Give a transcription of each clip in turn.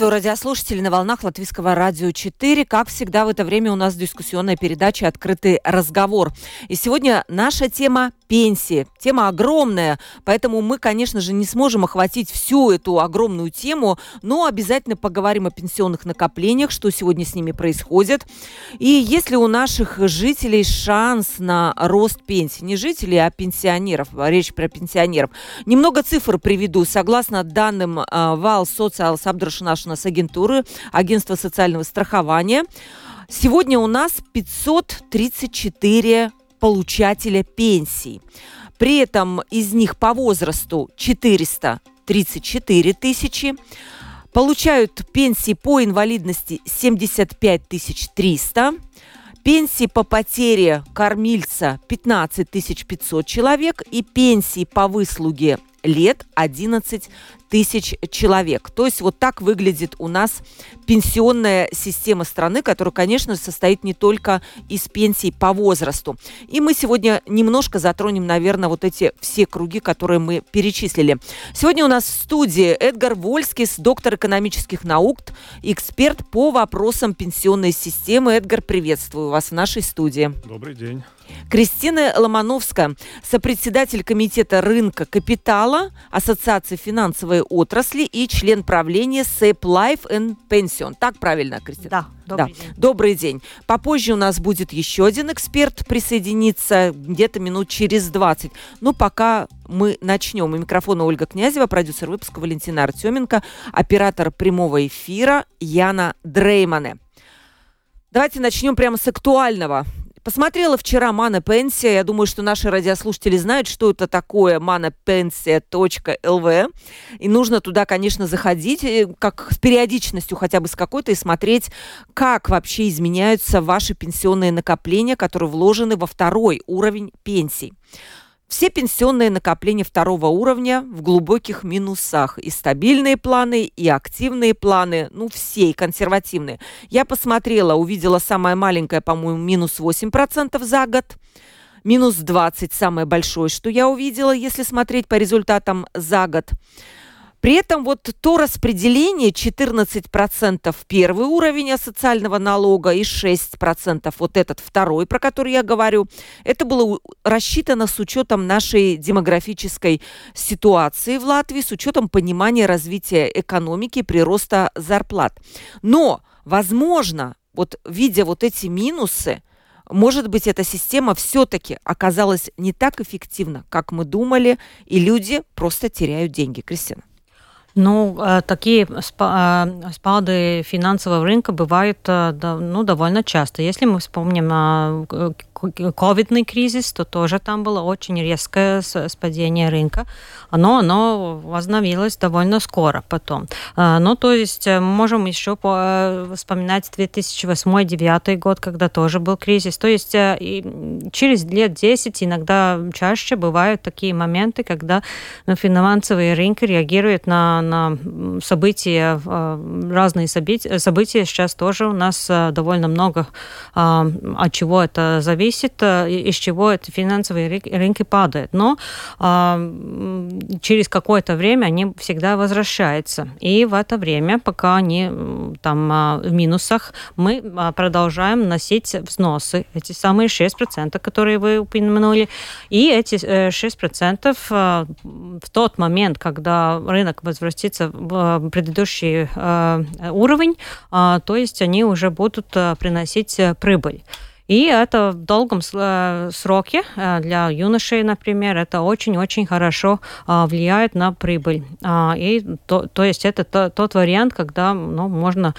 Приветствую радиослушателей на волнах Латвийского радио 4. Как всегда, в это время у нас дискуссионная передача «Открытый разговор». И сегодня наша тема пенсии. Тема огромная, поэтому мы, конечно же, не сможем охватить всю эту огромную тему, но обязательно поговорим о пенсионных накоплениях, что сегодня с ними происходит. И есть ли у наших жителей шанс на рост пенсии? Не жителей, а пенсионеров. Речь про пенсионеров. Немного цифр приведу. Согласно данным э, ВАЛ Социал Сабдрашнашнас агентуры, агентства социального страхования, Сегодня у нас 534 получателя пенсий. При этом из них по возрасту 434 тысячи. Получают пенсии по инвалидности 75 300. Пенсии по потере кормильца 15 500 человек и пенсии по выслуге лет 11 тысяч человек. То есть вот так выглядит у нас пенсионная система страны, которая, конечно, состоит не только из пенсий по возрасту. И мы сегодня немножко затронем, наверное, вот эти все круги, которые мы перечислили. Сегодня у нас в студии Эдгар Вольскис, доктор экономических наук, эксперт по вопросам пенсионной системы. Эдгар, приветствую вас в нашей студии. Добрый день. Кристина Ломановская, сопредседатель комитета рынка капитала Ассоциации финансовой отрасли и член правления SAP Life and Pension. Так правильно, Кристина? Да. Добрый, да. день. Добрый день. Попозже у нас будет еще один эксперт присоединиться где-то минут через 20. Но пока мы начнем. У микрофона Ольга Князева, продюсер выпуска Валентина Артеменко, оператор прямого эфира Яна Дреймане. Давайте начнем прямо с актуального. Посмотрела вчера Мана Пенсия. Я думаю, что наши радиослушатели знают, что это такое manapensия.lv. И нужно туда, конечно, заходить э, как с периодичностью хотя бы с какой-то и смотреть, как вообще изменяются ваши пенсионные накопления, которые вложены во второй уровень пенсий. Все пенсионные накопления второго уровня в глубоких минусах. И стабильные планы, и активные планы, ну все, и консервативные. Я посмотрела, увидела самое маленькое, по-моему, минус 8% за год. Минус 20 самое большое, что я увидела, если смотреть по результатам за год. При этом вот то распределение 14% первый уровень социального налога и 6% вот этот второй, про который я говорю, это было рассчитано с учетом нашей демографической ситуации в Латвии, с учетом понимания развития экономики, прироста зарплат. Но, возможно, вот видя вот эти минусы, может быть, эта система все-таки оказалась не так эффективна, как мы думали, и люди просто теряют деньги. Кристина. Ну, э, такие э, спады финансового рынка бывают э, ну, довольно часто. Если мы вспомним ковидный кризис, то тоже там было очень резкое спадение рынка. Оно, оно возобновилось довольно скоро потом. Ну, то есть мы можем еще вспоминать 2008-2009 год, когда тоже был кризис. То есть через лет 10, иногда чаще бывают такие моменты, когда ну, финансовые рынки реагируют на на, события, э, разные события, события сейчас тоже у нас э, довольно много, а, от чего это зависит, э, из чего это финансовые рынки падают. Но а, через какое-то время они всегда возвращаются. И в это время, пока они там а, в минусах, мы продолжаем носить взносы, эти самые 6%, которые вы упомянули. И эти 6% в тот момент, когда рынок возвратиться в э, предыдущий э, уровень, а, то есть они уже будут э, приносить прибыль. И это в долгом сроке для юношей, например, это очень-очень хорошо влияет на прибыль. А, и то, то есть это тот вариант, когда ну, можно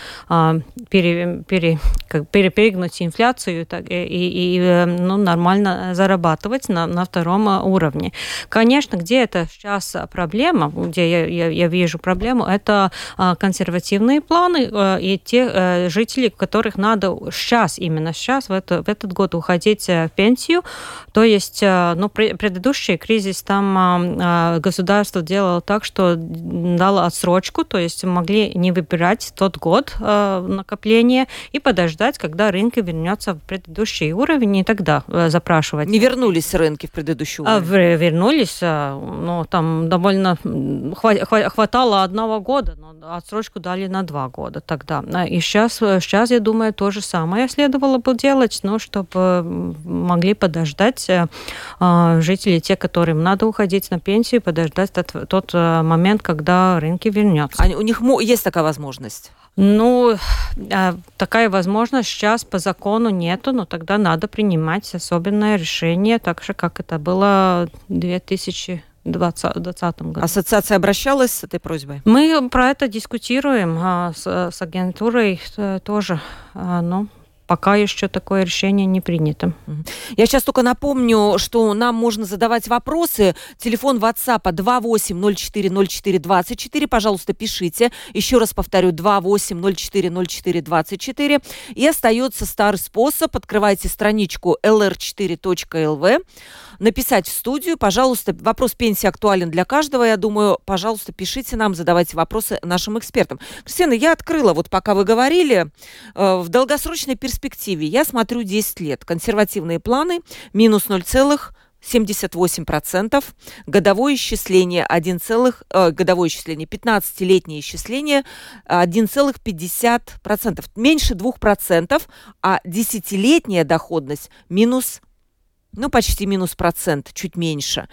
пере, пере как перепрыгнуть инфляцию и, и, и ну, нормально зарабатывать на, на втором уровне. Конечно, где это сейчас проблема, где я, я, я вижу проблему, это консервативные планы и те жители, которых надо сейчас, именно сейчас, в, это, в этот год уходить в пенсию. То есть, ну, предыдущий кризис, там государство делало так, что дало отсрочку, то есть могли не выбирать тот год накопления и подождать, когда рынок вернется в предыдущий уровень, и тогда запрашивать. Не вернулись рынки в предыдущий а, уровень? А, вернулись, но там довольно хватало одного года, но отсрочку дали на два года тогда. И сейчас, сейчас я думаю, то же самое следовало бы делать, но чтобы могли подождать жители, те, которым надо уходить на пенсию, подождать тот, тот момент, когда рынки вернется. А у них есть такая возможность? Ну, такая возможность сейчас по закону нету, но тогда надо принимать особенное решение, так же, как это было в 2000 2020 году. Ассоциация обращалась с этой просьбой? Мы про это дискутируем а, с, с агентурой э, тоже, а, но пока еще такое решение не принято. Я сейчас только напомню, что нам можно задавать вопросы. Телефон WhatsApp 28040424. Пожалуйста, пишите. Еще раз повторю, 28040424. И остается старый способ. Открывайте страничку lr4.lv написать в студию. Пожалуйста, вопрос пенсии актуален для каждого. Я думаю, пожалуйста, пишите нам, задавайте вопросы нашим экспертам. Кристина, я открыла, вот пока вы говорили, э, в долгосрочной перспективе я смотрю 10 лет. Консервативные планы минус 0, 78%, годовое исчисление 1, э, годовое исчисление, 15-летнее исчисление 1,50%, меньше 2%, а десятилетняя доходность минус ну, почти минус процент, чуть меньше.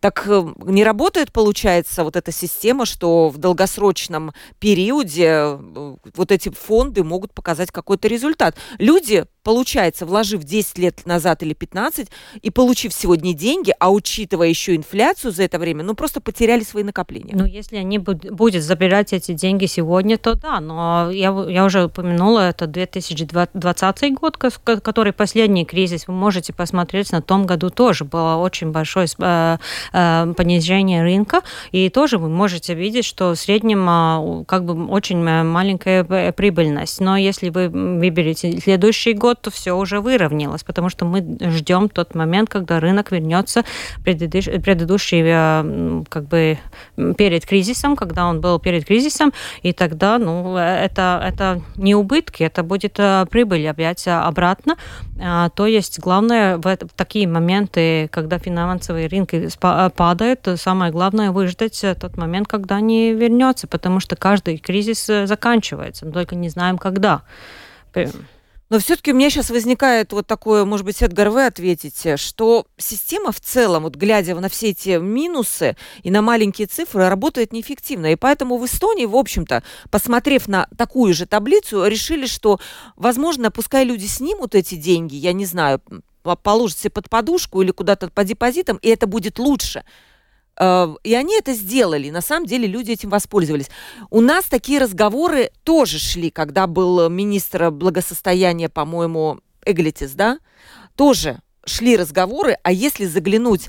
Так э, не работает, получается, вот эта система, что в долгосрочном периоде э, вот эти фонды могут показать какой-то результат. Люди получается, вложив 10 лет назад или 15 и получив сегодня деньги, а учитывая еще инфляцию за это время, ну просто потеряли свои накопления. Ну, если они будут забирать эти деньги сегодня, то да, но я, я уже упомянула, это 2020 год, который последний кризис, вы можете посмотреть, на том году тоже. Было очень большое э, э, понижение рынка, и тоже вы можете видеть, что в среднем э, как бы очень маленькая прибыльность, но если вы выберете следующий год, то все уже выровнялось, потому что мы ждем тот момент, когда рынок вернется предыдущий, э, как бы перед кризисом, когда он был перед кризисом, и тогда, ну, это, это не убытки, это будет э, прибыль опять обратно. А, то есть главное в, такие моменты, когда финансовые рынки падают, самое главное выждать тот момент, когда они вернется, потому что каждый кризис э, заканчивается, мы только не знаем когда. Но все-таки у меня сейчас возникает вот такое, может быть, Эдгар, вы ответите, что система в целом, вот глядя на все эти минусы и на маленькие цифры, работает неэффективно. И поэтому в Эстонии, в общем-то, посмотрев на такую же таблицу, решили, что, возможно, пускай люди снимут эти деньги, я не знаю, положат себе под подушку или куда-то по депозитам, и это будет лучше. Э, и они это сделали. На самом деле люди этим воспользовались. У нас такие разговоры тоже шли, когда был министр благосостояния, по-моему, Эглитис, да? Тоже шли разговоры, а если заглянуть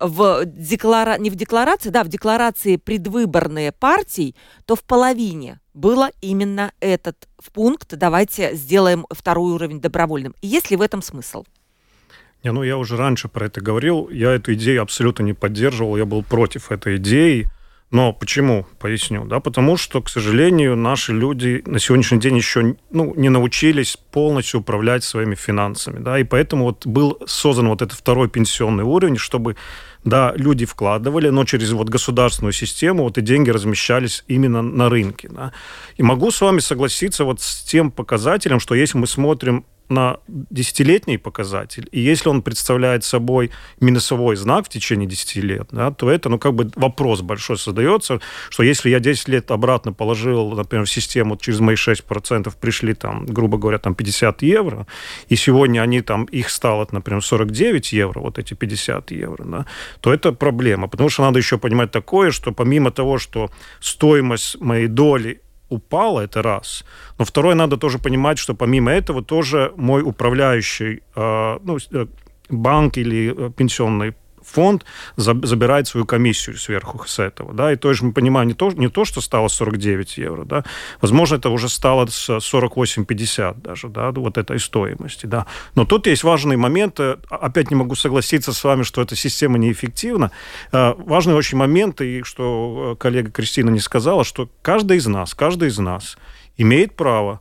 в деклара... не в декларации, да, в декларации предвыборные партий, то в половине было именно этот пункт «давайте сделаем второй уровень добровольным». Есть ли в этом смысл? Не, ну я уже раньше про это говорил, я эту идею абсолютно не поддерживал, я был против этой идеи. Но почему? Поясню. Да, потому что, к сожалению, наши люди на сегодняшний день еще ну, не научились полностью управлять своими финансами. Да, и поэтому вот был создан вот этот второй пенсионный уровень, чтобы да, люди вкладывали, но через вот государственную систему вот и деньги размещались именно на рынке. Да. И могу с вами согласиться вот с тем показателем, что если мы смотрим на десятилетний показатель, и если он представляет собой минусовой знак в течение 10 лет, да, то это, ну, как бы вопрос большой создается, что если я 10 лет обратно положил, например, в систему через мои 6% пришли там, грубо говоря, там 50 евро, и сегодня они там, их стало, например, 49 евро, вот эти 50 евро, да, то это проблема, потому что надо еще понимать такое, что помимо того, что стоимость моей доли упала, это раз. Но второе, надо тоже понимать, что помимо этого тоже мой управляющий э, ну, э, банк или э, пенсионный фонд забирает свою комиссию сверху с этого. Да? И то есть мы понимаем не то, не то, что стало 49 евро, да? возможно, это уже стало с 48,50 даже, да, вот этой стоимости. Да? Но тут есть важный момент, э, опять не могу согласиться с вами, что эта система неэффективна. Э, важный очень момент, и что э, коллега Кристина не сказала, что каждый из нас, каждый из нас имеет право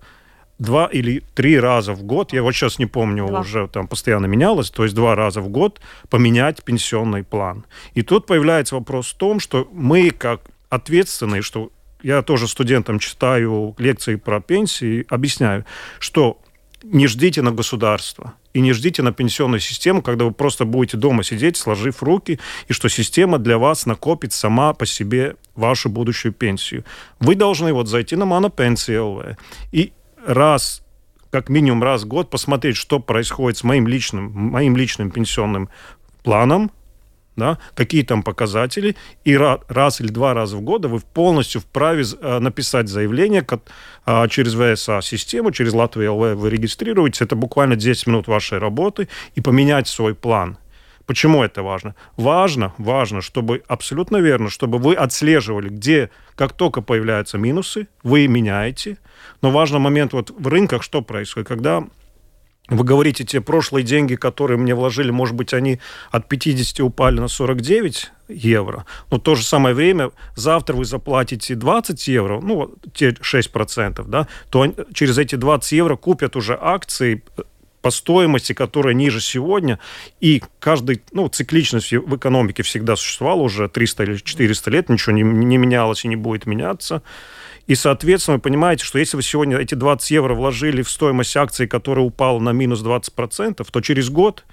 два или три раза в год, я вот сейчас не помню, два. уже там постоянно менялось, то есть два раза в год поменять пенсионный план. И тут появляется вопрос в том, что мы как ответственные, что я тоже студентам читаю лекции про пенсии, объясняю, что не ждите на государство и не ждите на пенсионную систему, когда вы просто будете дома сидеть, сложив руки, и что система для вас накопит сама по себе вашу будущую пенсию. Вы должны вот зайти на Монопенсии ЛВ и раз, как минимум раз в год посмотреть, что происходит с моим личным, моим личным пенсионным планом, да, какие там показатели, и раз или два раза в год вы полностью вправе э, написать заявление а, через ВСА-систему, через Латвию ЛВ вы регистрируетесь, это буквально 10 минут вашей работы, и поменять свой план. Почему это важно? Важно, важно, чтобы абсолютно верно, чтобы вы отслеживали, где, как только появляются минусы, вы меняете. Но важный момент вот в рынках, что происходит, когда вы говорите, те прошлые деньги, которые мне вложили, может быть, они от 50 упали на 49 евро, но в то же самое время завтра вы заплатите 20 евро, ну, те 6%, да, то через эти 20 евро купят уже акции по стоимости, которая ниже сегодня, и каждый, ну, цикличность в экономике всегда существовала уже 300 или 400 лет, ничего не, не менялось и не будет меняться. И, соответственно, вы понимаете, что если вы сегодня эти 20 евро вложили в стоимость акции, которая упала на минус 20%, то через год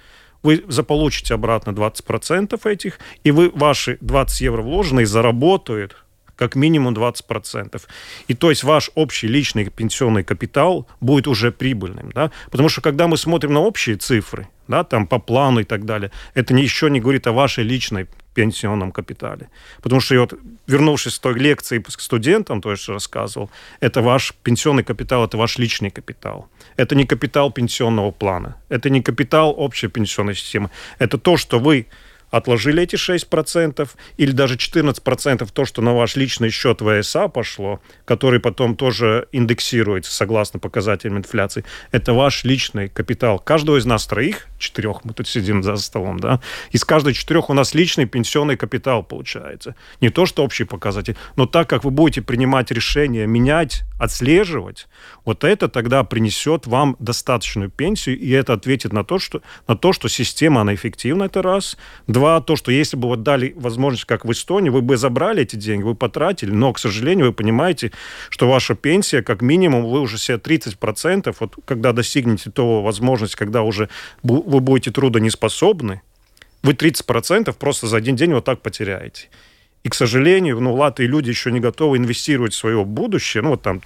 вы заполучите обратно 20% этих, и вы ваши 20 евро вложенные заработают как минимум 20%. И то есть ваш общий личный пенсионный капитал будет уже прибыльным. Да? Потому что когда мы смотрим на общие цифры, да, там по плану и так далее, это еще не говорит о вашей личной пенсионном капитале. Потому что, вот, вернувшись с той лекции к студентам, то, что рассказывал, это ваш пенсионный капитал, это ваш личный капитал. Это не капитал пенсионного плана, это не капитал общей пенсионной системы. Это то, что вы отложили эти 6% или даже 14% то, что на ваш личный счет ВСА пошло, который потом тоже индексируется согласно показателям инфляции, это ваш личный капитал. Каждого из нас троих, четырех, мы тут сидим за столом, да, из каждой четырех у нас личный пенсионный капитал получается. Не то, что общий показатель, но так как вы будете принимать решения, менять, отслеживать, вот это тогда принесет вам достаточную пенсию, и это ответит на то, что, на то, что система, она эффективна, это раз. Два, то, что если бы вот дали возможность, как в Эстонии, вы бы забрали эти деньги, вы потратили, но, к сожалению, вы понимаете, что ваша пенсия, как минимум, вы уже себе 30%, вот когда достигнете того возможности, когда уже вы будете трудонеспособны, вы 30% просто за один день вот так потеряете. И, к сожалению, ну, латые люди еще не готовы инвестировать в свое будущее. Ну, вот там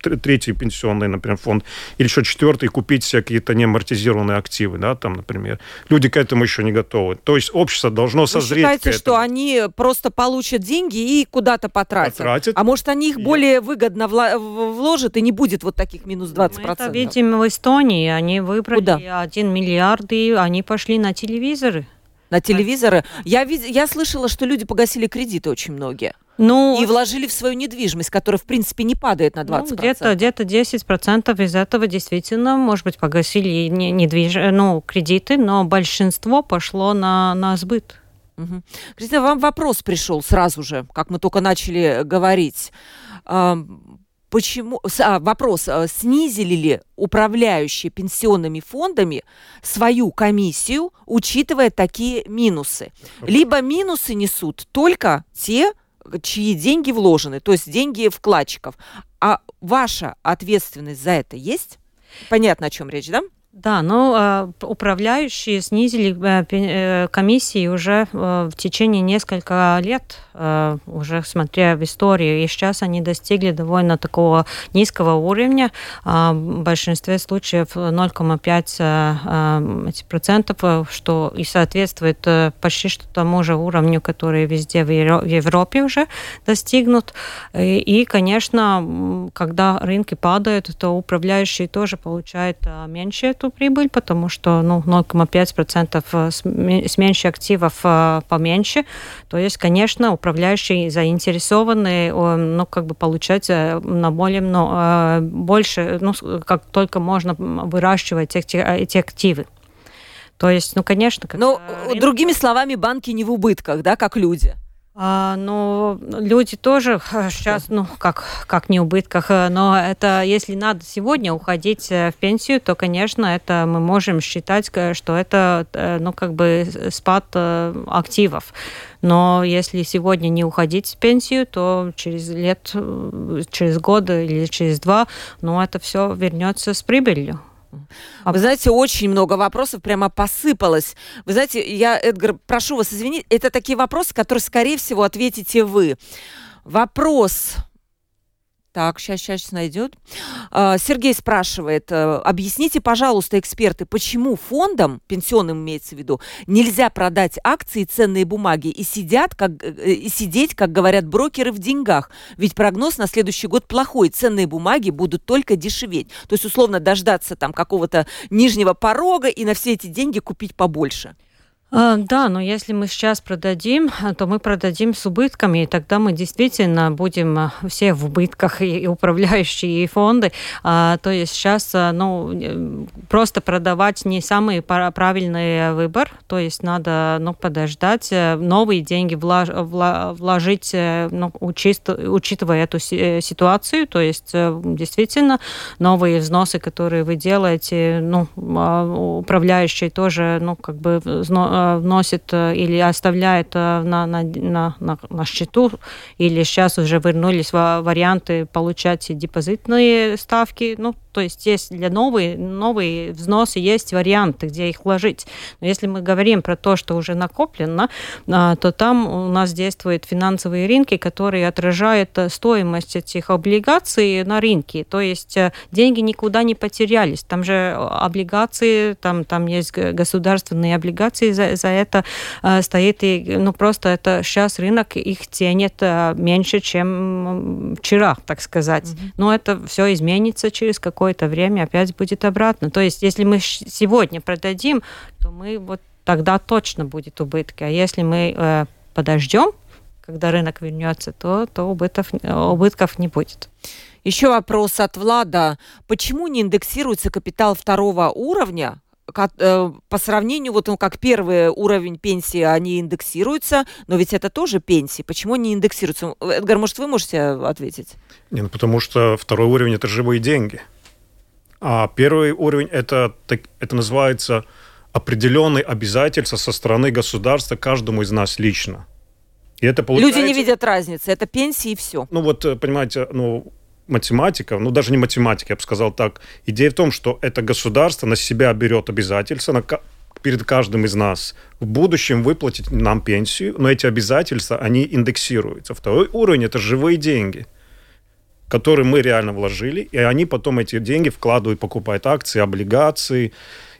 третий пенсионный, например, фонд, или еще четвертый, купить себе какие-то неамортизированные активы, да, там, например. Люди к этому еще не готовы. То есть общество должно созреть Вы считаете, что они просто получат деньги и куда-то потратят? Потратят. А может, они их более выгодно вложат и не будет вот таких минус 20%? Мы это видим в Эстонии. Они выбрали Куда? 1 миллиард, и они пошли на телевизоры. На телевизоры? Я, я слышала, что люди погасили кредиты очень многие. Ну, и вложили в свою недвижимость, которая, в принципе, не падает на 20%. Ну, где-то где 10% из этого действительно, может быть, погасили недвиж... ну, кредиты, но большинство пошло на, на сбыт. Угу. Кристина, вам вопрос пришел сразу же, как мы только начали говорить. Почему, а, вопрос, а, снизили ли управляющие пенсионными фондами свою комиссию, учитывая такие минусы? Либо минусы несут только те, чьи деньги вложены, то есть деньги вкладчиков. А ваша ответственность за это есть? Понятно, о чем речь, да? Да, ну, а, управляющие снизили э, э, комиссии уже э, в течение нескольких лет, уже смотря в историю, и сейчас они достигли довольно такого низкого уровня, а, в большинстве случаев 0,5 процентов, что и соответствует почти что тому же уровню, который везде в Европе уже достигнут. И, конечно, когда рынки падают, то управляющие тоже получают меньше эту эту прибыль, потому что ну, 0,5% э, с меньше активов э, поменьше. То есть, конечно, управляющие заинтересованы ну, как бы получать э, на более, но, больше, ну, как только можно выращивать эти, эти активы. То есть, ну, конечно... Как Но, рынок... другими словами, банки не в убытках, да, как люди? А, ну, люди тоже сейчас, ну, как, как не убытках, э, но это, если надо сегодня уходить э, в пенсию, то, конечно, это мы можем считать, что это, э, ну, как бы спад активов. Но если сегодня не уходить в пенсию, то через лет, через годы или через два, ну, это все вернется с прибылью. А вы знаете, очень много вопросов прямо посыпалось. Вы знаете, я, Эдгар, прошу вас извинить, это такие вопросы, которые, скорее всего, ответите вы. Вопрос так, сейчас, сейчас найдет. А, Сергей спрашивает, э, объясните, пожалуйста, эксперты, почему фондам, пенсионным имеется в виду, нельзя продать акции и ценные бумаги и, сидят, как, э, и сидеть, как говорят брокеры, в деньгах? Ведь прогноз на следующий год плохой, ценные бумаги будут только дешеветь. То есть, условно, дождаться там какого-то нижнего порога и на все эти деньги купить побольше. А, да, но если мы сейчас продадим, то мы продадим с убытками, и тогда мы действительно будем а, все в убытках, и управляющие, и фонды. А, то есть сейчас ну, э, просто продавать не самый правильный выбор, то есть надо ну, подождать, э, новые деньги влож, вложить, э, ну, учитывая эту ситуацию, то есть действительно новые взносы, которые вы делаете, ну, управляющие тоже, ну, как бы Э, вносит э, или оставляет э, на, на, на, на, счету, или сейчас уже вернулись варианты получать депозитные ставки. Ну, то есть есть для новые, новые взносы есть варианты, где их вложить. Но если мы говорим про то, что уже накоплено, то там у нас действуют финансовые рынки, которые отражают стоимость этих облигаций на рынке. То есть деньги никуда не потерялись. Там же облигации, там, там есть государственные облигации за, за это э, стоит. И, ну, просто это сейчас рынок их ценит э, меньше, чем вчера, так сказать. Mm-hmm. Но это все изменится через какое-то время, опять будет обратно. То есть, если мы сегодня продадим, то мы вот тогда точно будет убытки. А если мы э, подождем, когда рынок вернется, то, то убытков, убытков не будет. Еще вопрос от Влада. Почему не индексируется капитал второго уровня, Э, по сравнению, вот ну, как первый уровень пенсии, они индексируются, но ведь это тоже пенсии. Почему они индексируются? Эдгар, может, вы можете ответить? Не, ну потому что второй уровень – это живые деньги. А первый уровень – это, это называется определенные обязательства со стороны государства каждому из нас лично. И это получается... Люди не видят разницы, это пенсии и все. Ну вот, э, понимаете, ну, математика, ну даже не математика, я бы сказал так. Идея в том, что это государство на себя берет обязательства на, перед каждым из нас в будущем выплатить нам пенсию, но эти обязательства, они индексируются. Второй уровень – это живые деньги которые мы реально вложили, и они потом эти деньги вкладывают, покупают акции, облигации,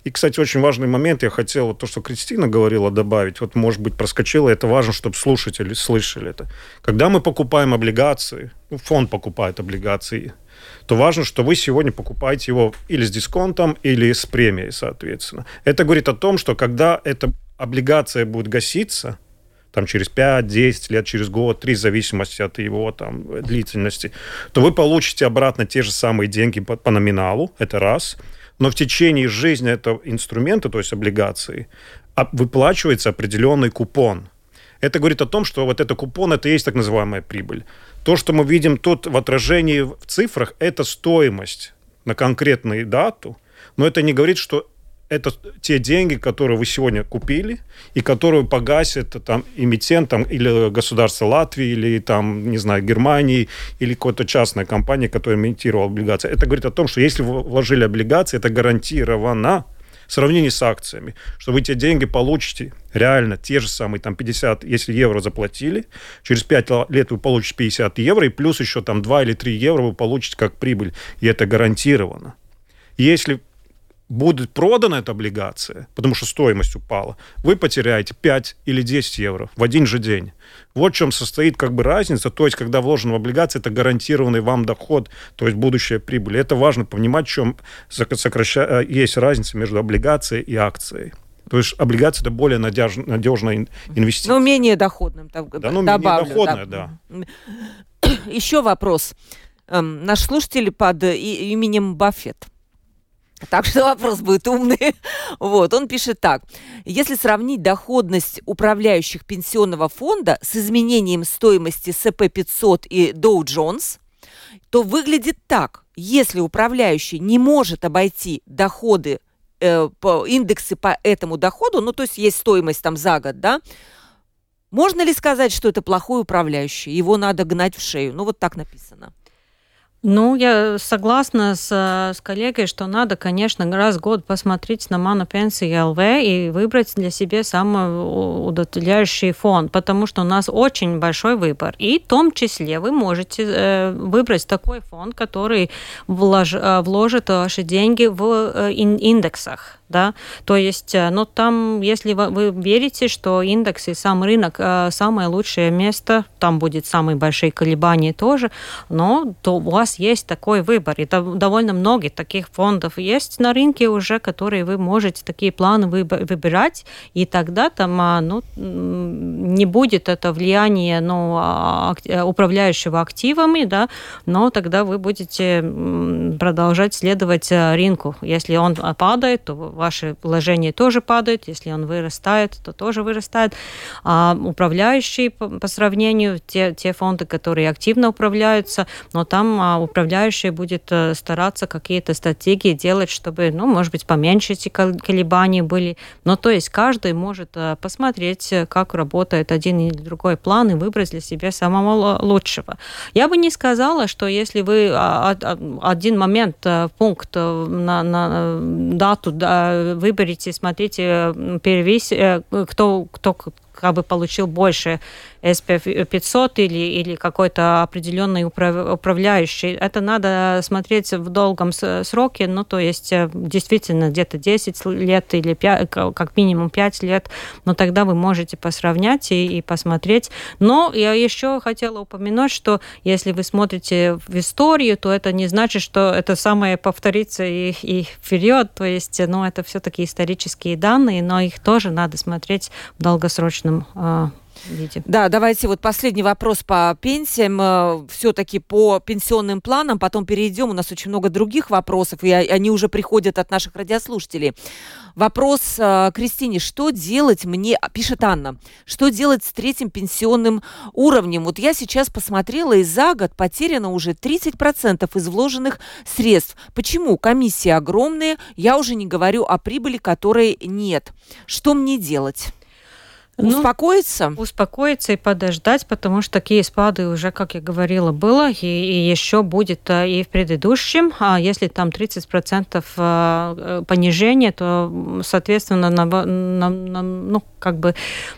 и, кстати, очень важный момент, я хотел вот то, что Кристина говорила, добавить, вот, может быть, проскочила, это важно, чтобы слушатели слышали это. Когда мы покупаем облигации, ну, фонд покупает облигации, то важно, что вы сегодня покупаете его или с дисконтом, или с премией, соответственно. Это говорит о том, что когда эта облигация будет гаситься, там через 5, 10 лет, через год, 3, в зависимости от его там длительности, то вы получите обратно те же самые деньги по, по номиналу, это раз – но в течение жизни этого инструмента, то есть облигации, выплачивается определенный купон. Это говорит о том, что вот этот купон, это и есть так называемая прибыль. То, что мы видим тут в отражении в цифрах, это стоимость на конкретную дату, но это не говорит, что это те деньги, которые вы сегодня купили, и которые погасит там эмитент там, или государство Латвии, или там, не знаю, Германии, или какая-то частная компания, которая имитировала облигации. Это говорит о том, что если вы вложили облигации, это гарантированно, в сравнении с акциями, что вы те деньги получите реально те же самые там 50, если евро заплатили, через 5 лет вы получите 50 евро, и плюс еще там 2 или 3 евро вы получите как прибыль, и это гарантированно. Если будет продана эта облигация, потому что стоимость упала, вы потеряете 5 или 10 евро в один же день. Вот в чем состоит как бы разница. То есть, когда вложена в облигации, это гарантированный вам доход, то есть будущая прибыль. Это важно понимать, в чем сокраща... Э, есть разница между облигацией и акцией. То есть облигация это более надеж... надежная инвестиция. Ну, менее доходным. Да, ну, добавлю, менее доходная, да. да. Еще вопрос. Эм, наш слушатель под именем Баффет так что вопрос будет умный. Вот, он пишет так. Если сравнить доходность управляющих пенсионного фонда с изменением стоимости СП-500 и Dow Jones, то выглядит так. Если управляющий не может обойти доходы, э, по, индексы по этому доходу, ну, то есть есть стоимость там за год, да, можно ли сказать, что это плохой управляющий? Его надо гнать в шею. Ну, вот так написано. Ну, я согласна с, с коллегой, что надо, конечно, раз в год посмотреть на Ману Пенсии ЛВ и выбрать для себя самый удовлетворяющий фонд, потому что у нас очень большой выбор. И в том числе вы можете э, выбрать такой фонд, который влож, э, вложит ваши деньги в э, индексах да, то есть, э, ну, там, если вы, верите, что индекс и сам рынок э, самое лучшее место, там будет самые большие колебания тоже, но то у вас есть такой выбор, и довольно много таких фондов есть на рынке уже, которые вы можете такие планы выбирать, и тогда там, а, ну, не будет это влияние, ну, а, э, управляющего активами, да, но тогда вы будете продолжать следовать рынку. Если он падает, то ваши вложения тоже падают, если он вырастает, то тоже вырастает. А управляющие по, по сравнению, те, те фонды, которые активно управляются, но там а, управляющий будет а, стараться какие-то стратегии делать, чтобы, ну, может быть, поменьше эти колебания были. Но то есть каждый может а, посмотреть, как работает один или другой план и выбрать для себя самого лучшего. Я бы не сказала, что если вы а, один момент, пункт на, на дату выберите, смотрите, перевесь, э, кто, кто как бы получил больше SPF 500 или, или какой-то определенный управ, управляющий. Это надо смотреть в долгом сроке, ну, то есть э, действительно где-то 10 лет или 5, как минимум 5 лет, но тогда вы можете посравнять и, и посмотреть. Но я еще хотела упомянуть, что если вы смотрите в историю, то это не значит, что это самое повторится и, и вперед, то есть, ну, это все-таки исторические данные, но их тоже надо смотреть в долгосрочном э, виде. Да, давайте вот последний вопрос по пенсиям. Э, Все-таки по пенсионным планам, потом перейдем. У нас очень много других вопросов, и они уже приходят от наших радиослушателей. Вопрос э, Кристине. Что делать мне, а, пишет Анна, что делать с третьим пенсионным уровнем? Вот я сейчас посмотрела, и за год потеряно уже 30% из вложенных средств. Почему? Комиссии огромные, я уже не говорю о прибыли, которой нет. Что мне делать? Ну, успокоиться? Успокоиться и подождать, потому что такие спады уже, как я говорила, было, и, и еще будет э, и в предыдущем. А если там 30% э, э, понижения, то, соответственно, на, на, на, ну, как бы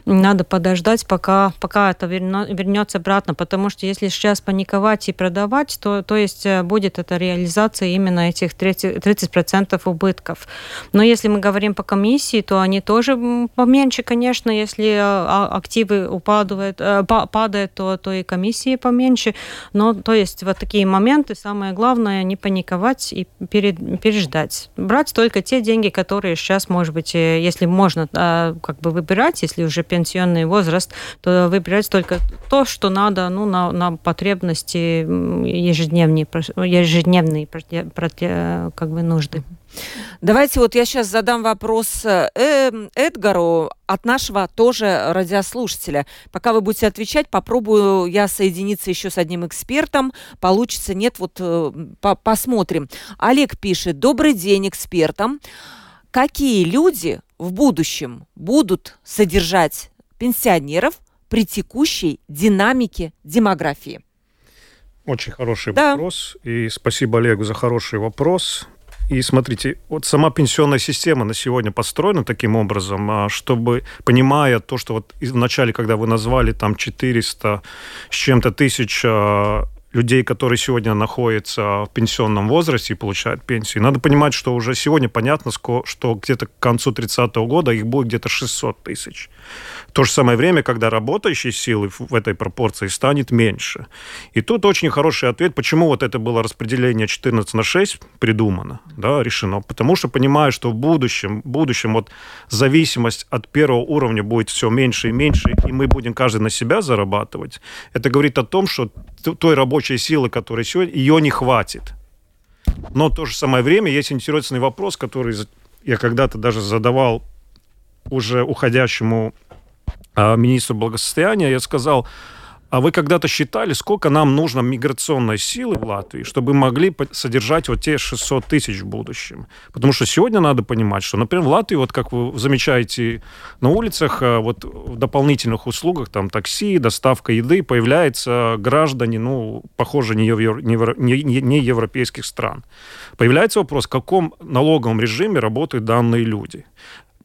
надо подождать, пока, пока это вернется обратно, потому что если сейчас паниковать и продавать, то, то есть будет это реализация именно этих 30%, 30% убытков. Но если мы говорим по комиссии, то они тоже поменьше, конечно, если а, активы упадают, э, падают, то, то и комиссии поменьше. Но то есть вот такие моменты, самое главное, не паниковать и перед, переждать. Брать только те деньги, которые сейчас, может быть, э, если можно как бы выбирать, если уже пенсионный возраст, то выбирать только то, что надо ну, на, на потребности ежедневные, ежедневные как бы нужды. Давайте вот я сейчас задам вопрос э, Эдгару от нашего тоже радиослушателя. Пока вы будете отвечать, попробую я соединиться еще с одним экспертом. Получится, нет, вот э, по посмотрим. Олег пишет. Добрый день экспертам. Какие люди в будущем будут содержать пенсионеров при текущей динамике демографии? Очень хороший да. вопрос. И спасибо Олегу за хороший вопрос. И смотрите, вот сама пенсионная система на сегодня построена таким образом, а, чтобы, понимая то, что вот в начале, когда вы назвали там 400 с чем-то тысяч а, людей, которые сегодня находятся в пенсионном возрасте и получают пенсию. Надо понимать, что уже сегодня понятно, что где-то к концу 30 -го года их будет где-то 600 тысяч. В то же самое время, когда работающей силы в этой пропорции станет меньше. И тут очень хороший ответ, почему вот это было распределение 14 на 6 придумано, да, решено. Потому что понимаю, что в будущем, в будущем вот зависимость от первого уровня будет все меньше и меньше, и мы будем каждый на себя зарабатывать. Это говорит о том, что той рабочей силы, которая сегодня, ее не хватит. Но в то же самое время есть интересный вопрос, который я когда-то даже задавал уже уходящему а, министру благосостояния. Я сказал, а вы когда-то считали, сколько нам нужно миграционной силы в Латвии, чтобы могли содержать вот те 600 тысяч в будущем? Потому что сегодня надо понимать, что, например, в Латвии, вот как вы замечаете на улицах, э, вот в дополнительных услугах, там такси, доставка еды, появляются граждане, ну, похоже, не, евро, не, не, не европейских стран. Появляется вопрос, в каком налоговом режиме работают данные люди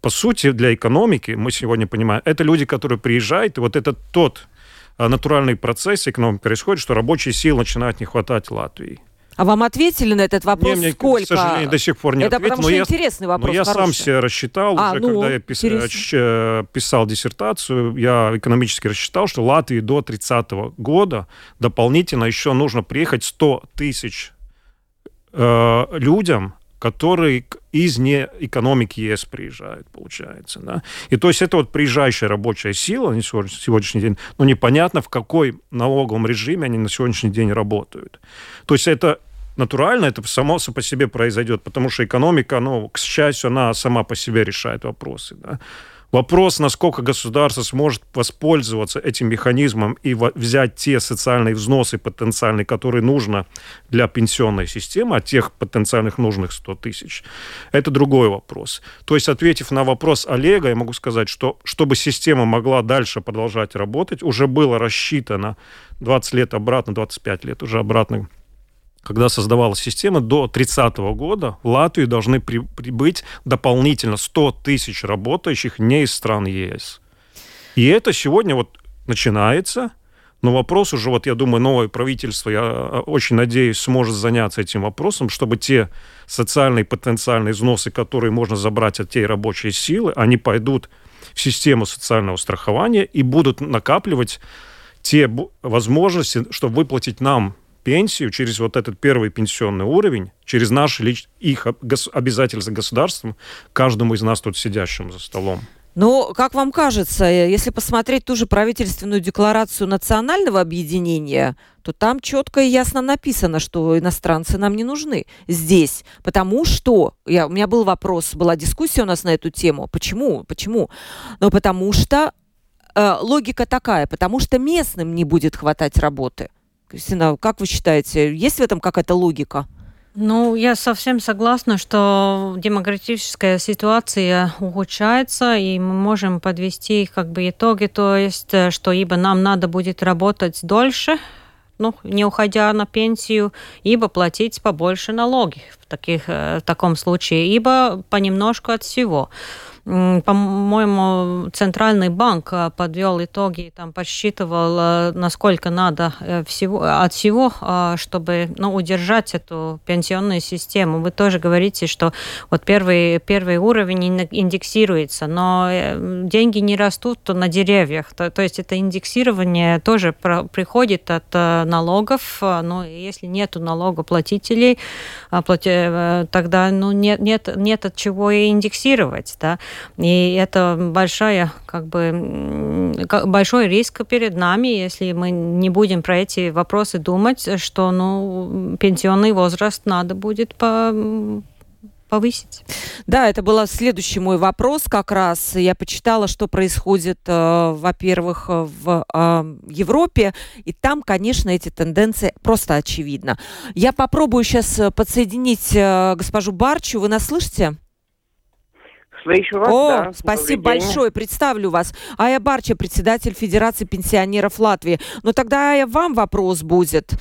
по сути, для экономики, мы сегодня понимаем, это люди, которые приезжают, и вот это тот натуральный процесс экономики происходит, что рабочей силы начинает не хватать Латвии. А вам ответили на этот вопрос? Не, мне, Сколько? к сожалению, до сих пор не Это ответил. потому что интересный вопрос. Но я сам себе рассчитал, а, уже ну, когда я пис, э, писал диссертацию, я экономически рассчитал, что Латвии до 30 года дополнительно еще нужно приехать 100 тысяч э, людям, которые из не экономики ЕС приезжают, получается. Да? И то есть это вот приезжающая рабочая сила на сегодняшний день, но непонятно, в какой налоговом режиме они на сегодняшний день работают. То есть это натурально, это само по себе произойдет, потому что экономика, ну, к счастью, она сама по себе решает вопросы. Да? Вопрос, насколько государство сможет воспользоваться этим механизмом и взять те социальные взносы потенциальные, которые нужно для пенсионной системы, от тех потенциальных нужных 100 тысяч, это другой вопрос. То есть, ответив на вопрос Олега, я могу сказать, что чтобы система могла дальше продолжать работать, уже было рассчитано 20 лет обратно, 25 лет уже обратно когда создавалась система, до 30 года в Латвию должны при, прибыть дополнительно 100 тысяч работающих не из стран ЕС. И это сегодня вот начинается, но вопрос уже, вот я думаю, новое правительство, я а, очень надеюсь, сможет заняться этим вопросом, чтобы те социальные потенциальные взносы, которые можно забрать от tej рабочей силы, они пойдут в систему социального страхования и будут накапливать те возможности, чтобы выплатить нам пенсию через вот этот первый пенсионный уровень, через наши лич... их обязательства государством, каждому из нас тут сидящим за столом. Ну, как вам кажется, э, если посмотреть ту же правительственную декларацию национального объединения, то там четко и ясно написано, что иностранцы нам не нужны здесь. Потому что, я, у меня был вопрос, была дискуссия у нас на эту тему. Почему? Почему? Ну, потому что э, логика такая, потому что местным не будет хватать работы. Кристина, как вы считаете, есть в этом какая-то логика? Ну, я совсем согласна, что демократическая ситуация ухудшается, и мы можем подвести как бы итоги, то есть, э, что ибо нам надо будет работать дольше, ну, не уходя на пенсию, ибо платить побольше налоги в, таких, э, в таком случае, ибо понемножку от всего. По-моему, Центральный банк э, подвел итоги, там подсчитывал, э, насколько надо э, всего, от всего, чтобы ну, удержать эту пенсионную систему. Вы тоже говорите, что вот первый, первый уровень индексируется, но деньги не растут на деревьях. То, то есть это индексирование тоже приходит от налогов, но если нет налогоплатителей, тогда ну, нет, нет, нет от чего и индексировать. Да? И это большая, как бы, большой риск перед нами, если мы не будем про эти вопросы думать, что ну, пенсионный возраст надо будет по повысить. Да, это был следующий мой вопрос как раз. Я почитала, что происходит, э, во-первых, в э, Европе, и там, конечно, эти тенденции просто очевидны. Я попробую сейчас подсоединить э, госпожу Барчу. Вы нас слышите? Слышу вас, О, да. спасибо большое. Представлю вас. Ая Барча, председатель Федерации пенсионеров Латвии. Но тогда, Ая, вам вопрос будет.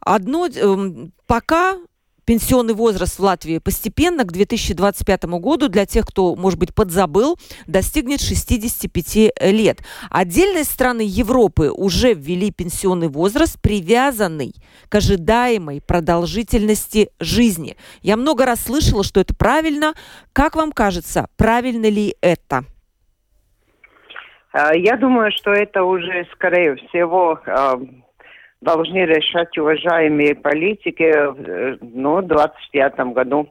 Одно, эм, пока пенсионный возраст в Латвии постепенно к 2025 году, для тех, кто, может быть, подзабыл, достигнет 65 лет. Отдельные страны Европы уже ввели пенсионный возраст, привязанный к ожидаемой продолжительности жизни. Я много раз слышала, что это правильно. Как вам кажется, правильно ли это? А, Я думаю, что это уже, скорее всего, а, должны решать уважаемые политики э, ну, в 2025 году.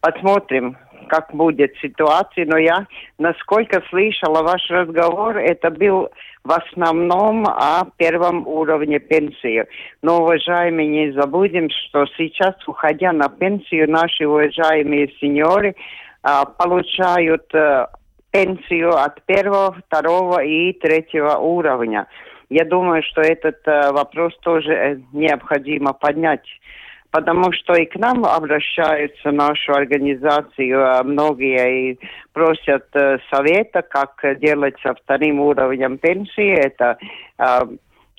Посмотрим, как будет ситуация. Но я, насколько слышала ваш разговор, это был в основном о первом уровне пенсии. Но, уважаемые, не забудем, что сейчас, уходя на пенсию, наши уважаемые сеньоры а, получают э, пенсию от первого, второго и третьего уровня. Я думаю, что этот э, вопрос тоже э, необходимо поднять, потому что и к нам обращаются в нашу организацию э, многие и просят э, совета, как делать со вторым уровнем пенсии. Это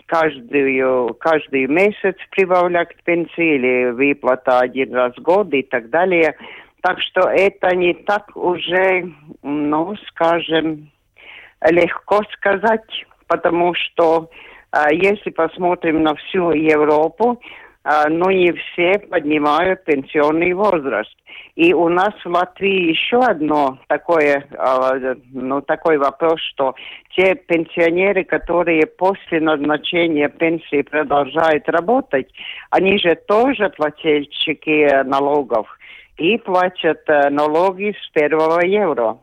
каждую, каждый месяц прибавлять к пенсии или выплата один раз в год и так далее. Так что это не так уже, ну, скажем, легко сказать, потому что а, если посмотрим на всю Европу, а, ну не все поднимают пенсионный возраст. И у нас в Латвии еще одно такое, а, ну, такой вопрос, что те пенсионеры, которые после назначения пенсии продолжают работать, они же тоже плательщики налогов и платят э, налоги с первого евро.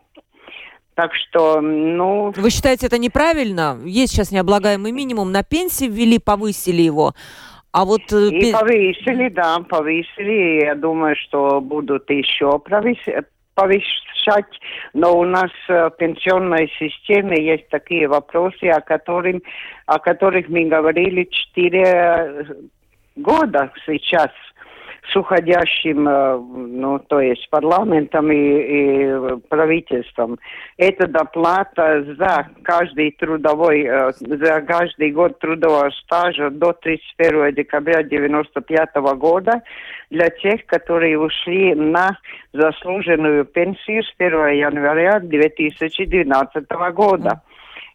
Так что, ну, Вы считаете это неправильно? Есть сейчас необлагаемый минимум, на пенсии ввели, повысили его. А вот... э, и повысили, да, повысили. Я думаю, что будут еще повышать. Но у нас э, в пенсионной системе есть такие вопросы, о, которым, о которых мы говорили четыре года сейчас с уходящим, э, ну, то есть парламентом и, и правительством. Это доплата за каждый трудовой, э, за каждый год трудового стажа до 31 декабря 1995 года для тех, которые ушли на заслуженную пенсию с 1 января 2012 года.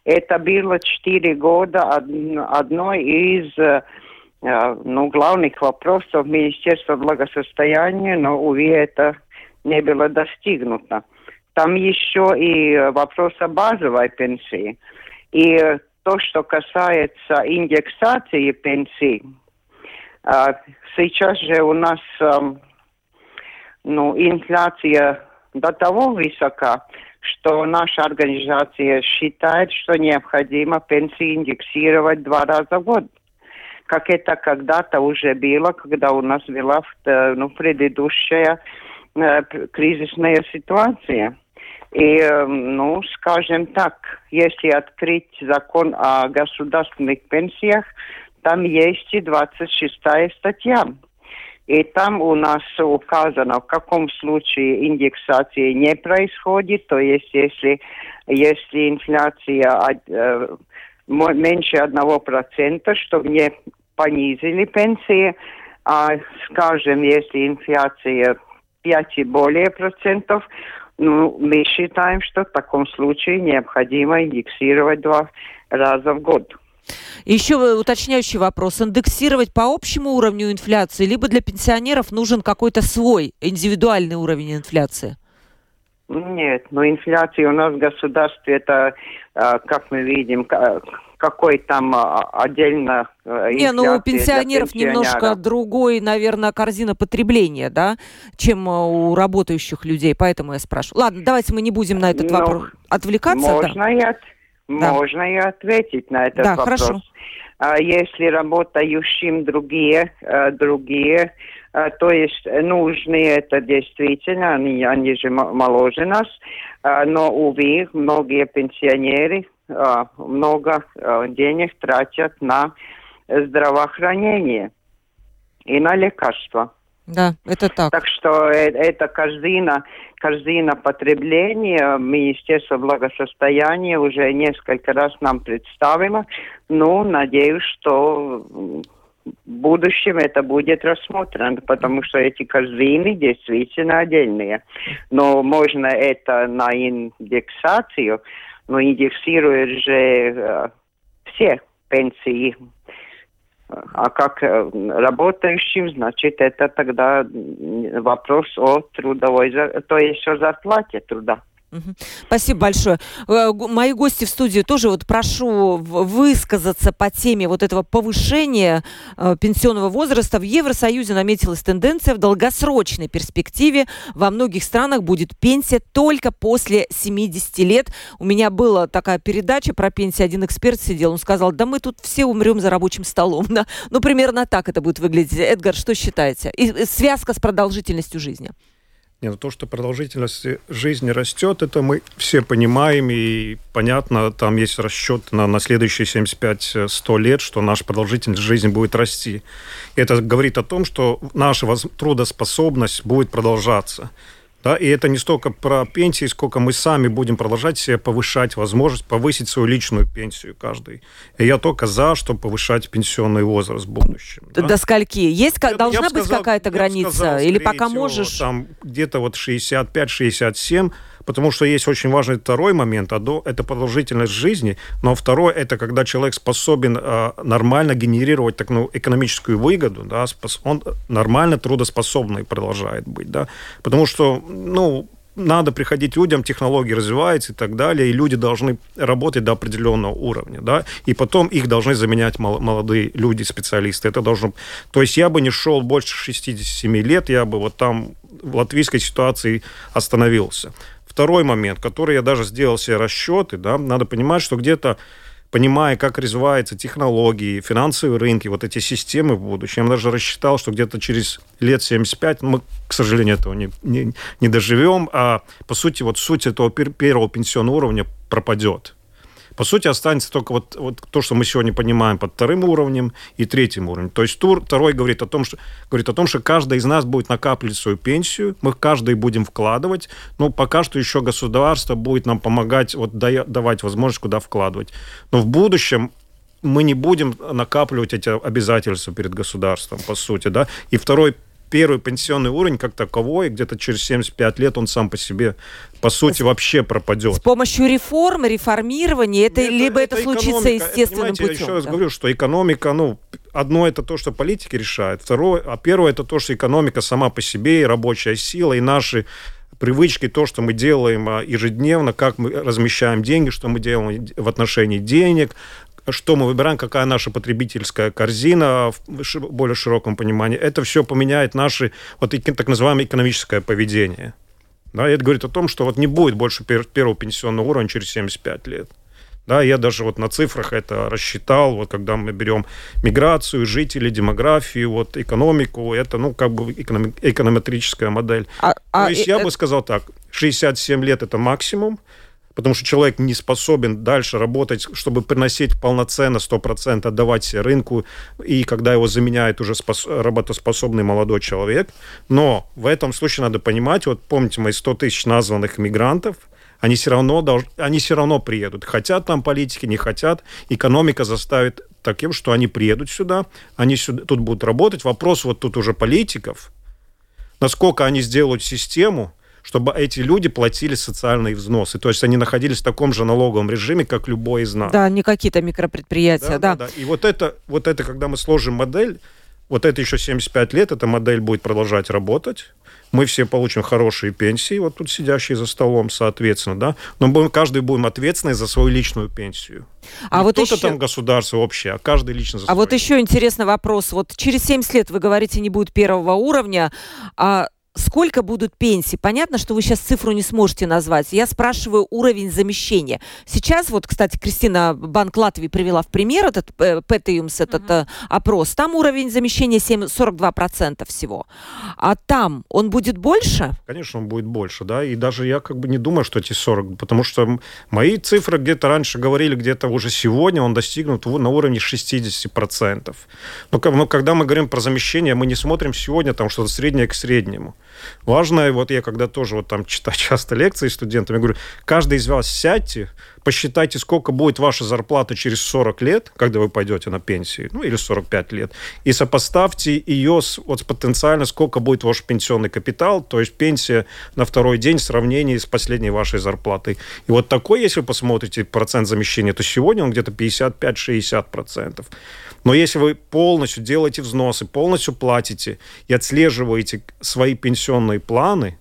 Это было четыре года од- одной из э, ну, главных вопросов Министерства благосостояния, но, увы, это не было достигнуто. Там еще и э, вопрос о базовой пенсии. И э, то, что касается индексации пенсий, а, сейчас же у нас эм, ну, инфляция до того высока, что наша организация считает, что необходимо пенсии индексировать два раза в год. Как это когда-то уже было, когда у нас была э, ну, предыдущая э, кризисная ситуация. И, э, ну, скажем так, если открыть закон о государственных пенсиях, там есть и 26 статья. И там у нас указано, в каком случае индексации не происходит, то есть если, если инфляция э, меньше одного процента, чтобы не понизили пенсии, а, скажем, если инфляция 5 и более процентов, ну, мы считаем, что в таком случае необходимо индексировать два раза в год. Еще э, уточняющий вопрос. Индексировать по общему уровню инфляции, либо для пенсионеров нужен какой-то свой индивидуальный уровень инфляции? Нет, но инфляция у нас в государстве, это, а, как мы видим, ка- какой там а, отдельно а, Не, ну у пенсионеров немножко другой, наверное, корзина потребления, да, чем э, у работающих людей, поэтому я спрашиваю. Ладно, давайте мы не будем на этот Ну, вопрос отвлекаться. да. Можно, и от- Да. можно и ответить на этот Да, вопрос. хорошо. А если работающим другие, э, другие, э, то есть нужные, это действительно, они, они же моложе нас, но, увы, многие пенсионеры много э, денег тратят на здравоохранение и на лекарства. Да, это так. Так что э, это корзина, корзина потребления. Министерство благосостояния уже несколько раз нам представило. Ну, надеюсь, что в будущем это будет рассмотрено, потому что эти корзины действительно отдельные. Но можно это на индексацию, но индексируют же э, все пенсии а как э, работающим, значит, это тогда вопрос о трудовой, то есть о зарплате труда. Спасибо большое. Э, мои гости в студии тоже вот прошу высказаться по теме вот этого повышения э, пенсионного возраста. В Евросоюзе наметилась тенденция в долгосрочной перспективе. Во многих странах будет пенсия только после 70 лет. У меня была такая передача про пенсию. Один эксперт сидел, он сказал, да мы тут все умрем за рабочим столом. Да? Ну, примерно так это будет выглядеть. Эдгар, что считаете? И связка с продолжительностью жизни. Нет, ну то, что продолжительность жизни растет, это мы все понимаем, и понятно, там есть расчет на, на следующие 75-100 лет, что наша продолжительность жизни будет расти. И это говорит о том, что наша трудоспособность будет продолжаться. Да, и это не столько про пенсии, сколько мы сами будем продолжать себе повышать возможность повысить свою личную пенсию каждый. И я только за, чтобы повышать пенсионный возраст в будущем. Да? До скольки? Есть, я, должна я быть какая-то граница? Сказал, Или пока можешь? Там где-то вот 65-67 потому что есть очень важный второй момент, одно это продолжительность жизни, но второе это когда человек способен э, нормально генерировать так, ну, экономическую выгоду, да, он нормально трудоспособный продолжает быть, да, потому что, ну, надо приходить людям, технологии развиваются и так далее, и люди должны работать до определенного уровня, да, и потом их должны заменять молодые люди, специалисты. Это должно... То есть я бы не шел больше 67 лет, я бы вот там в латвийской ситуации остановился. Второй момент, который я даже сделал себе расчеты, да, надо понимать, что где-то понимая, как развиваются технологии, финансовые рынки, вот эти системы в будущем. Я даже рассчитал, что где-то через лет 75, мы, к сожалению, этого не, не, не доживем, а по сути, вот суть этого первого пенсионного уровня пропадет. По сути, останется только вот, вот то, что мы сегодня понимаем под вторым уровнем и третьим уровнем. То есть тур второй говорит о том, что, говорит о том, что каждый из нас будет накапливать свою пенсию, мы каждый будем вкладывать, но пока что еще государство будет нам помогать вот давать возможность куда вкладывать. Но в будущем мы не будем накапливать эти обязательства перед государством, по сути, да. И второй первый пенсионный уровень как таковой, где-то через 75 лет он сам по себе, по сути, вообще пропадет. С помощью реформ, реформирования, это, это либо это, это случится естественным путем. Я еще раз да? говорю, что экономика, ну, одно это то, что политики решают, второе, а первое это то, что экономика сама по себе, и рабочая сила, и наши привычки, то, что мы делаем а, ежедневно, как мы размещаем деньги, что мы делаем в отношении денег, что мы выбираем, какая наша потребительская корзина в более широком понимании, это все поменяет наше вот так называемое экономическое поведение. Да, и это говорит о том, что вот не будет больше первого пенсионного уровня через 75 лет. Да, я даже вот на цифрах это рассчитал, вот когда мы берем миграцию, жителей, демографию, вот экономику, это, ну, как бы экономи- эконометрическая модель. А, То а, есть и, я это... бы сказал так, 67 лет это максимум, потому что человек не способен дальше работать, чтобы приносить полноценно 100% отдавать рынку, и когда его заменяет уже спос- работоспособный молодой человек. Но в этом случае надо понимать, вот помните мои 100 тысяч названных мигрантов, они все равно, долж... они все равно приедут. Хотят там политики, не хотят. Экономика заставит таким, что они приедут сюда, они сюда, тут будут работать. Вопрос вот тут уже политиков, насколько они сделают систему, чтобы эти люди платили социальные взносы. То есть они находились в таком же налоговом режиме, как любой из нас. Да, не какие-то микропредприятия, да. да. да, да. И вот это, вот это, когда мы сложим модель, вот это еще 75 лет, эта модель будет продолжать работать. Мы все получим хорошие пенсии, вот тут сидящие за столом, соответственно, да. Но мы каждый будем ответственный за свою личную пенсию. А не вот кто-то еще... там государство общее, а каждый лично за А вот еще интересный вопрос. Вот через 70 лет, вы говорите, не будет первого уровня, а сколько будут пенсии? Понятно, что вы сейчас цифру не сможете назвать. Я спрашиваю уровень замещения. Сейчас, вот, кстати, Кристина Банк Латвии привела в пример этот э, этот mm-hmm. опрос. Там уровень замещения 7, 42% всего. А там он будет больше? Конечно, он будет больше, да. И даже я как бы не думаю, что эти 40, потому что мои цифры где-то раньше говорили, где-то уже сегодня он достигнут на уровне 60%. Но, но когда мы говорим про замещение, мы не смотрим сегодня там что-то среднее к среднему. Важно, вот я когда тоже вот там читаю часто лекции студентам, я говорю, каждый из вас сядьте, посчитайте, сколько будет ваша зарплата через 40 лет, когда вы пойдете на пенсию, ну или 45 лет, и сопоставьте ее с, вот потенциально, сколько будет ваш пенсионный капитал, то есть пенсия на второй день в сравнении с последней вашей зарплатой. И вот такой, если вы посмотрите процент замещения, то сегодня он где-то 55-60%. Но если вы полностью делаете взносы, полностью платите и отслеживаете свои пенсионные планы,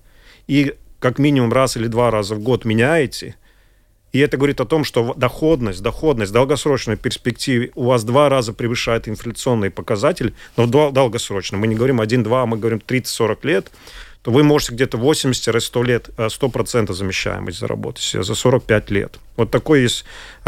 и как минимум раз или два раза в год меняете, и это говорит о том, что доходность, доходность в долгосрочной перспективе у вас два раза превышает инфляционный показатель, но долгосрочно. Мы не говорим 1-2, а мы говорим 30-40 лет то вы можете где-то 80-100 лет, 100% э, замещаемость заработать за 45 лет. Вот такой есть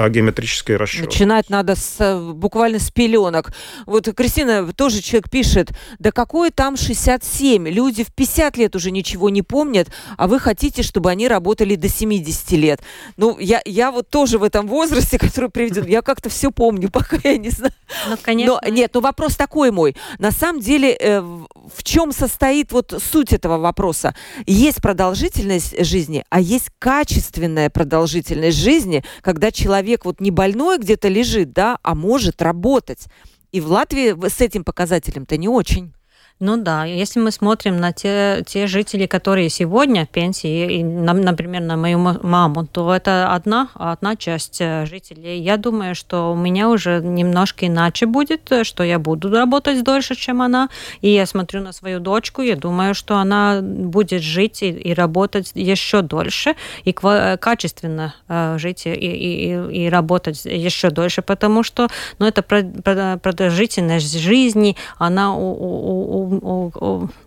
геометрический расчет. Начинать надо с, э, буквально с пеленок. Вот Кристина, тоже человек пишет, да какое там 67? Люди в 50 лет уже ничего не помнят, а вы хотите, чтобы они работали до 70 лет. Ну, я, я вот тоже в этом возрасте, который приведен, я как-то все помню, пока я не знаю. Ну, конечно. Но, нет, ну вопрос такой мой. На самом деле, э, в чем состоит вот суть этого вопроса. Есть продолжительность жизни, а есть качественная продолжительность жизни, когда человек вот не больной где-то лежит, да, а может работать. И в Латвии с этим показателем-то не очень. Ну да, если мы смотрим на те, те жители, которые сегодня в пенсии, и, например, на мою маму, то это одна, одна часть э, жителей. Я думаю, что у меня уже немножко иначе будет, что я буду работать дольше, чем она. И я смотрю на свою дочку, я думаю, что она будет жить и, и работать еще дольше, и качественно э, жить и, и, и работать еще дольше, потому что ну, это продолжительность жизни, она у, у, у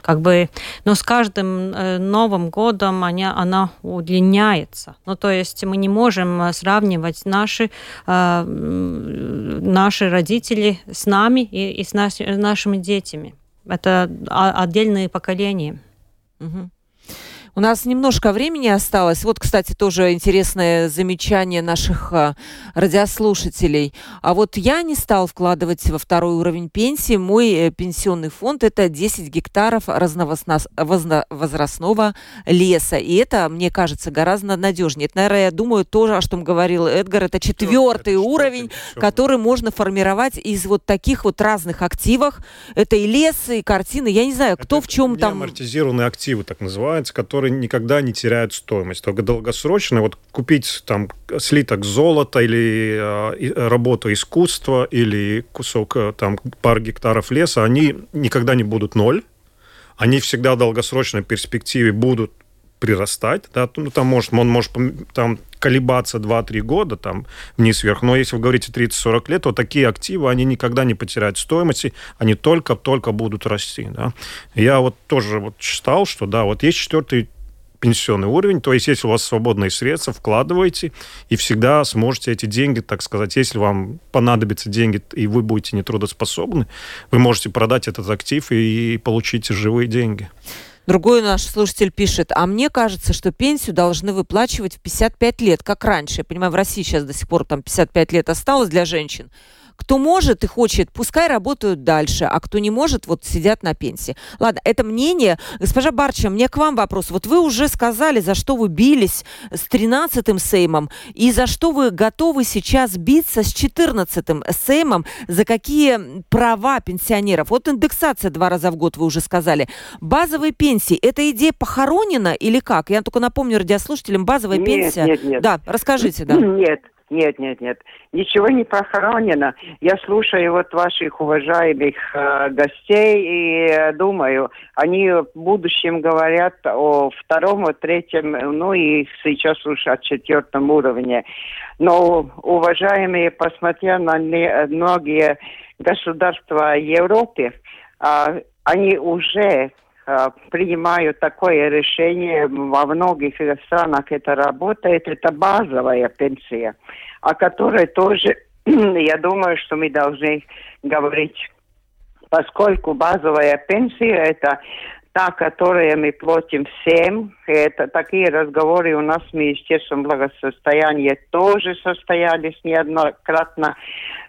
как бы, но с каждым э, Новым годом она, она удлиняется. Ну, то есть мы не можем э, сравнивать наши, э, наши родители с нами и, и с нашими детьми. Это отдельные поколения. Угу. У нас немножко времени осталось. Вот, кстати, тоже интересное замечание наших а, радиослушателей. А вот я не стал вкладывать во второй уровень пенсии. Мой э, пенсионный фонд – это 10 гектаров разновозрастного леса. И это, мне кажется, гораздо надежнее. Это, наверное, я думаю, тоже, о чем говорил Эдгар, это четвертый уровень, который можно формировать из вот таких вот разных активов. Это и лес, и картины. Я не знаю, кто это в чем там... амортизированные активы, так называются, которые которые никогда не теряют стоимость. Только долгосрочно вот купить там слиток золота или э, работу искусства или кусок э, там пар гектаров леса, они никогда не будут ноль. Они всегда в долгосрочной перспективе будут прирастать, да, ну, там может, он может там колебаться 2-3 года там вниз-вверх, но если вы говорите 30-40 лет, то такие активы, они никогда не потеряют стоимости, они только-только будут расти, да. Я вот тоже вот читал, что, да, вот есть четвертый пенсионный уровень. То есть, если у вас свободные средства, вкладывайте, и всегда сможете эти деньги, так сказать, если вам понадобятся деньги, и вы будете нетрудоспособны, вы можете продать этот актив и получить живые деньги. Другой наш слушатель пишет, а мне кажется, что пенсию должны выплачивать в 55 лет, как раньше. Я понимаю, в России сейчас до сих пор там 55 лет осталось для женщин. Кто может и хочет, пускай работают дальше, а кто не может, вот сидят на пенсии. Ладно, это мнение. Госпожа Барча, мне к вам вопрос. Вот вы уже сказали, за что вы бились с 13-м Сеймом и за что вы готовы сейчас биться с 14-м Сеймом, за какие права пенсионеров. Вот индексация два раза в год, вы уже сказали. Базовые пенсии, эта идея похоронена или как? Я только напомню радиослушателям, базовая нет, пенсия... Нет, нет. Да, расскажите, да. Нет, нет, нет, нет. Ничего не похоронено. Я слушаю вот ваших уважаемых э, гостей и думаю, они в будущем говорят о втором, о третьем, ну и сейчас уж о четвертом уровне. Но, уважаемые, посмотря на не, многие государства Европы, э, они уже принимают такое решение, во многих странах это работает, это базовая пенсия, о которой тоже, я думаю, что мы должны говорить поскольку базовая пенсия это та, которую мы платим всем. Это такие разговоры у нас с Министерством благосостояния тоже состоялись неоднократно.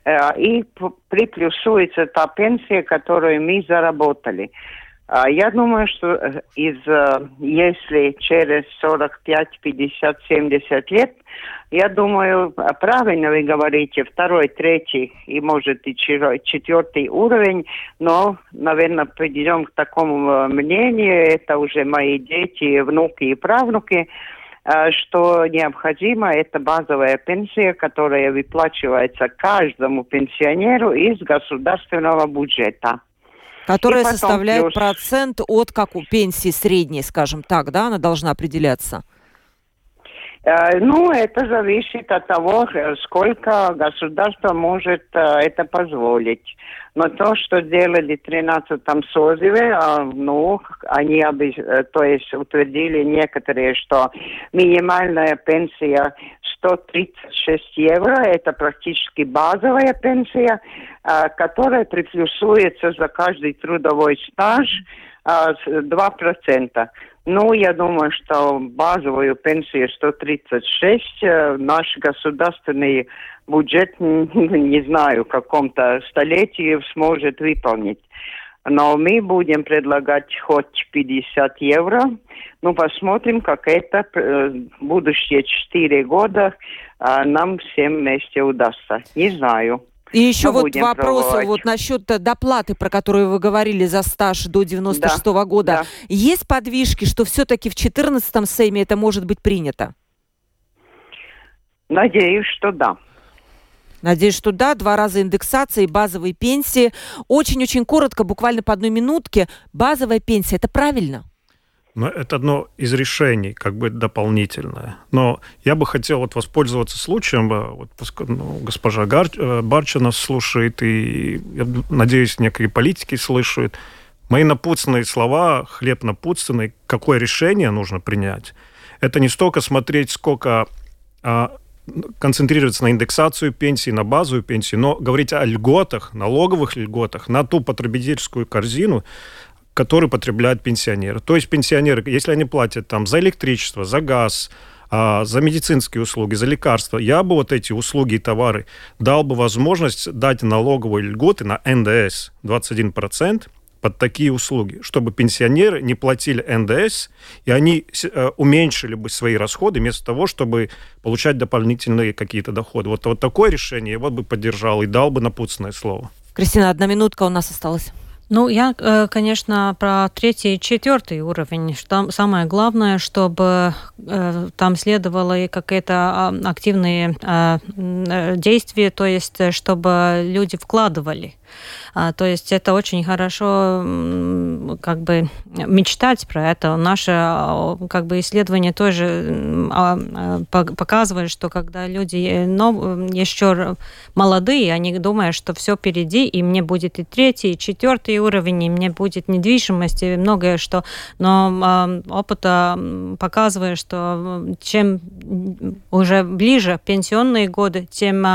Э, и приплюсуется та пенсия, которую мы заработали. А я думаю, что э, из, э, если через 45, 50, 70 лет, я думаю, правильно вы говорите, второй, третий и, может, и четвертый уровень, но, наверное, придем к такому э, мнению, это уже мои дети, внуки и правнуки, что необходимо, это базовая пенсия, которая выплачивается каждому пенсионеру из государственного бюджета. Которая составляет плюс... процент от как у пенсии средней, скажем так, да, она должна определяться? Э, ну, это зависит от того, э, сколько государство может э, это позволить. Но то, что делали в 13-м созыве, ну, они то есть утвердили некоторые, что минимальная пенсия 136 евро, это практически базовая пенсия, которая приплюсуется за каждый трудовой стаж 2%. Ну, я думаю, что базовую пенсию 136 э, наш государственный бюджет, не знаю, в каком-то столетии сможет выполнить. Но мы будем предлагать хоть 50 евро. Ну, посмотрим, как это э, будущие 4 года э, нам всем вместе удастся. Не знаю. И еще Мы вот вопрос пробовать. вот насчет доплаты, про которую вы говорили за стаж до 96 -го да, года. Да. Есть подвижки, что все-таки в 14-м Сейме это может быть принято? Надеюсь, что да. Надеюсь, что да. Два раза индексации, базовые пенсии. Очень-очень коротко, буквально по одной минутке. Базовая пенсия – это правильно? Но это одно из решений, как бы дополнительное. Но я бы хотел вот воспользоваться случаем, э, вот, ну, госпожа Гар, э, Барчина слушает, и, я надеюсь, некие политики слышат. Мои напутственные слова, хлеб напутственный, какое решение нужно принять, это не столько смотреть, сколько а, концентрироваться на индексацию пенсии, на базовую пенсию, но говорить о льготах, налоговых льготах на ту потребительскую корзину, который потребляют пенсионеры. То есть пенсионеры, если они платят там за электричество, за газ, а, за медицинские услуги, за лекарства, я бы вот эти услуги и товары дал бы возможность дать налоговые льготы на НДС 21% под такие услуги, чтобы пенсионеры не платили НДС, и они э, уменьшили бы свои расходы вместо того, чтобы получать дополнительные какие-то доходы. Вот, вот такое решение я вот бы поддержал и дал бы напутственное слово. Кристина, одна минутка у нас осталась. Ну, я, э, конечно, про третий и четвертый уровень. Что самое главное, чтобы э, там следовало и какие-то а, активные э, действия, то есть чтобы люди вкладывали а, то есть это очень хорошо как бы мечтать про это. Наше а, как бы исследование тоже а, показывает, что когда люди еще молодые, они думают, что все впереди, и мне будет и третий, и четвертый уровень, и мне будет недвижимость, и многое что. Но опыт показывает, что чем уже ближе пенсионные годы, тем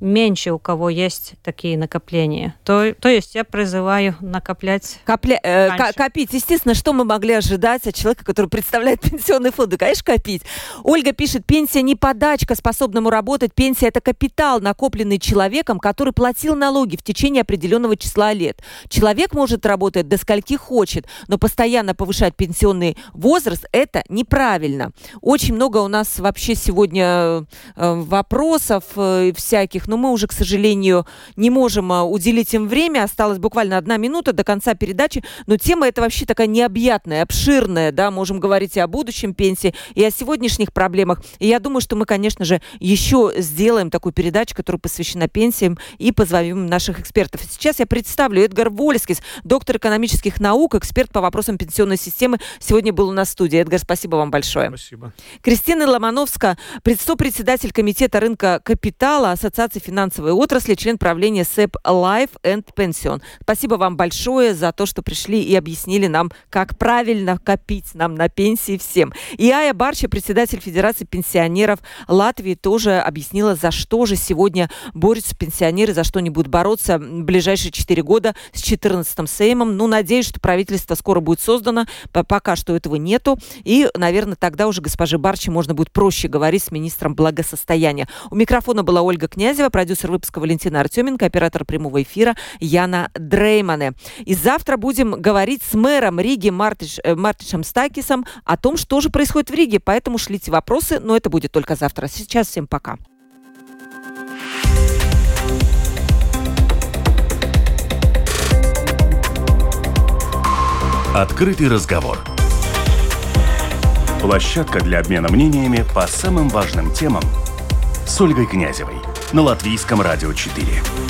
меньше у кого есть такие накопления. То, то есть я призываю накоплять. Копля... Э, копить. Естественно, что мы могли ожидать от человека, который представляет пенсионный фонд? Да, конечно, копить. Ольга пишет, пенсия не подачка способному работать. Пенсия – это капитал, накопленный человеком, который платил налоги в течение определенного числа лет. Человек может работать до скольки хочет, но постоянно повышать пенсионный возраст – это неправильно. Очень много у нас вообще сегодня э, вопросов э, всяких, но мы уже, к сожалению, не можем э, уделить им время осталась буквально одна минута до конца передачи, но тема эта вообще такая необъятная, обширная, да, можем говорить и о будущем пенсии, и о сегодняшних проблемах. И я думаю, что мы, конечно же, еще сделаем такую передачу, которая посвящена пенсиям, и позовем наших экспертов. Сейчас я представлю Эдгар Вольскис, доктор экономических наук, эксперт по вопросам пенсионной системы. Сегодня был у нас в студии. Эдгар, спасибо вам большое. Спасибо. Кристина Ломановская Ивановска, председатель комитета рынка капитала Ассоциации финансовой отрасли, член правления СЭП Life and Pension. Спасибо вам большое за то, что пришли и объяснили нам, как правильно копить нам на пенсии всем. И Ая Барча, председатель Федерации пенсионеров Латвии, тоже объяснила, за что же сегодня борются пенсионеры, за что они будут бороться в ближайшие 4 года с 14-м Сеймом. Ну, надеюсь, что правительство скоро будет создано. Пока что этого нету. И, наверное, тогда уже госпоже Барчи можно будет проще говорить с министром благосостояния. У микрофона была Ольга Князева, продюсер выпуска Валентина Артеменко, оператор прямого эфира Яна Дреймане. И завтра будем говорить с мэром Риги Мартиш, э, Мартишем Стакисом о том, что же происходит в Риге. Поэтому шлите вопросы, но это будет только завтра. Сейчас всем пока. Открытый разговор. Площадка для обмена мнениями по самым важным темам с Ольгой Князевой на Латвийском радио 4.